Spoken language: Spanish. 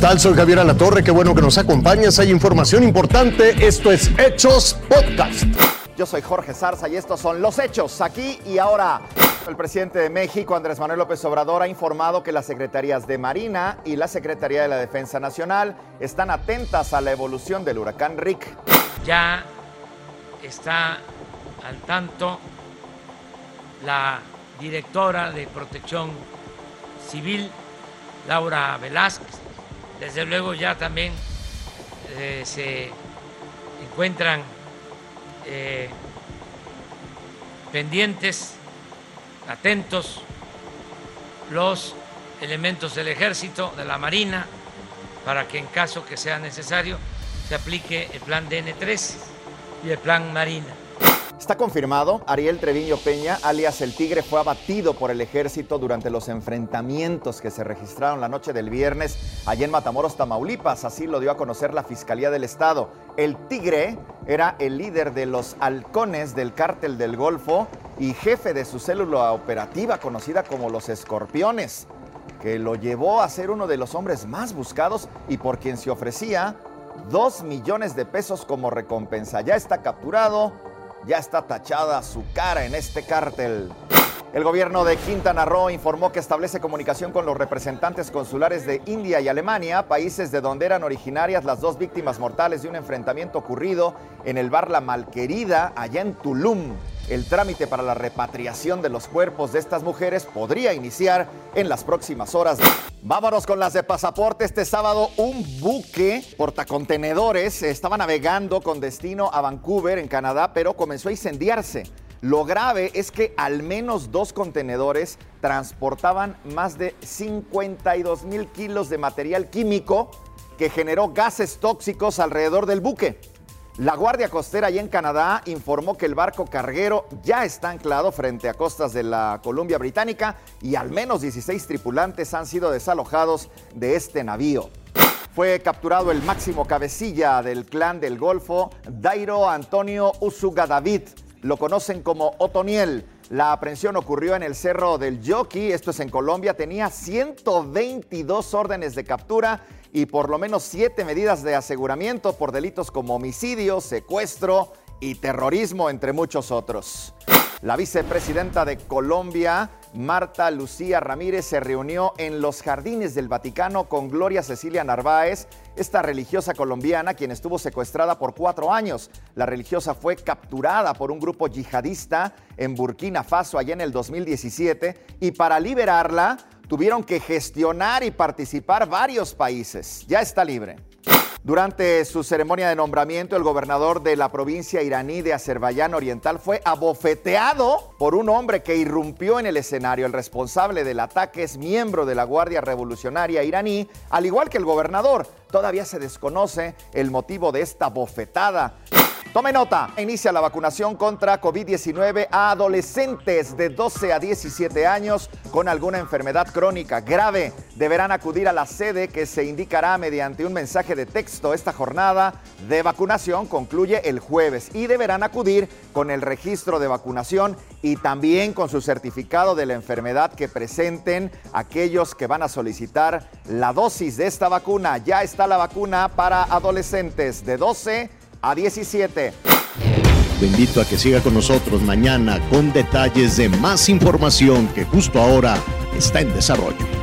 tal? Soy Javier Alatorre, qué bueno que nos acompañas. Hay información importante. Esto es Hechos Podcast. Yo soy Jorge Zarza y estos son los hechos aquí y ahora. El presidente de México, Andrés Manuel López Obrador, ha informado que las secretarías de Marina y la Secretaría de la Defensa Nacional están atentas a la evolución del huracán Rick. Ya está al tanto la directora de Protección Civil, Laura Velázquez. Desde luego ya también eh, se encuentran eh, pendientes, atentos los elementos del ejército, de la marina, para que en caso que sea necesario se aplique el plan DN3 y el plan Marina. Está confirmado, Ariel Treviño Peña, alias El Tigre, fue abatido por el ejército durante los enfrentamientos que se registraron la noche del viernes allá en Matamoros, Tamaulipas. Así lo dio a conocer la Fiscalía del Estado. El Tigre era el líder de los halcones del cártel del Golfo y jefe de su célula operativa conocida como los Escorpiones, que lo llevó a ser uno de los hombres más buscados y por quien se ofrecía dos millones de pesos como recompensa. Ya está capturado ya está tachada su cara en este cártel. El gobierno de Quintana Roo informó que establece comunicación con los representantes consulares de India y Alemania, países de donde eran originarias las dos víctimas mortales de un enfrentamiento ocurrido en el bar La Malquerida, allá en Tulum. El trámite para la repatriación de los cuerpos de estas mujeres podría iniciar en las próximas horas. Vámonos con las de pasaporte. Este sábado un buque portacontenedores estaba navegando con destino a Vancouver, en Canadá, pero comenzó a incendiarse. Lo grave es que al menos dos contenedores transportaban más de 52 mil kilos de material químico que generó gases tóxicos alrededor del buque. La Guardia Costera allá en Canadá informó que el barco carguero ya está anclado frente a costas de la Columbia Británica y al menos 16 tripulantes han sido desalojados de este navío. Fue capturado el máximo cabecilla del clan del Golfo, Dairo Antonio Usuga David. Lo conocen como Otoniel. La aprehensión ocurrió en el Cerro del Yoki, esto es en Colombia. Tenía 122 órdenes de captura y por lo menos siete medidas de aseguramiento por delitos como homicidio, secuestro y terrorismo, entre muchos otros. La vicepresidenta de Colombia, Marta Lucía Ramírez, se reunió en los jardines del Vaticano con Gloria Cecilia Narváez, esta religiosa colombiana quien estuvo secuestrada por cuatro años. La religiosa fue capturada por un grupo yihadista en Burkina Faso allá en el 2017 y para liberarla tuvieron que gestionar y participar varios países. Ya está libre. Durante su ceremonia de nombramiento, el gobernador de la provincia iraní de Azerbaiyán Oriental fue abofeteado por un hombre que irrumpió en el escenario. El responsable del ataque es miembro de la Guardia Revolucionaria iraní, al igual que el gobernador. Todavía se desconoce el motivo de esta bofetada. Tome nota, inicia la vacunación contra COVID-19 a adolescentes de 12 a 17 años con alguna enfermedad crónica grave. Deberán acudir a la sede que se indicará mediante un mensaje de texto. Esta jornada de vacunación concluye el jueves y deberán acudir con el registro de vacunación y también con su certificado de la enfermedad que presenten aquellos que van a solicitar la dosis de esta vacuna. Ya está la vacuna para adolescentes de 12 a 17. Lo invito a que siga con nosotros mañana con detalles de más información que justo ahora está en desarrollo.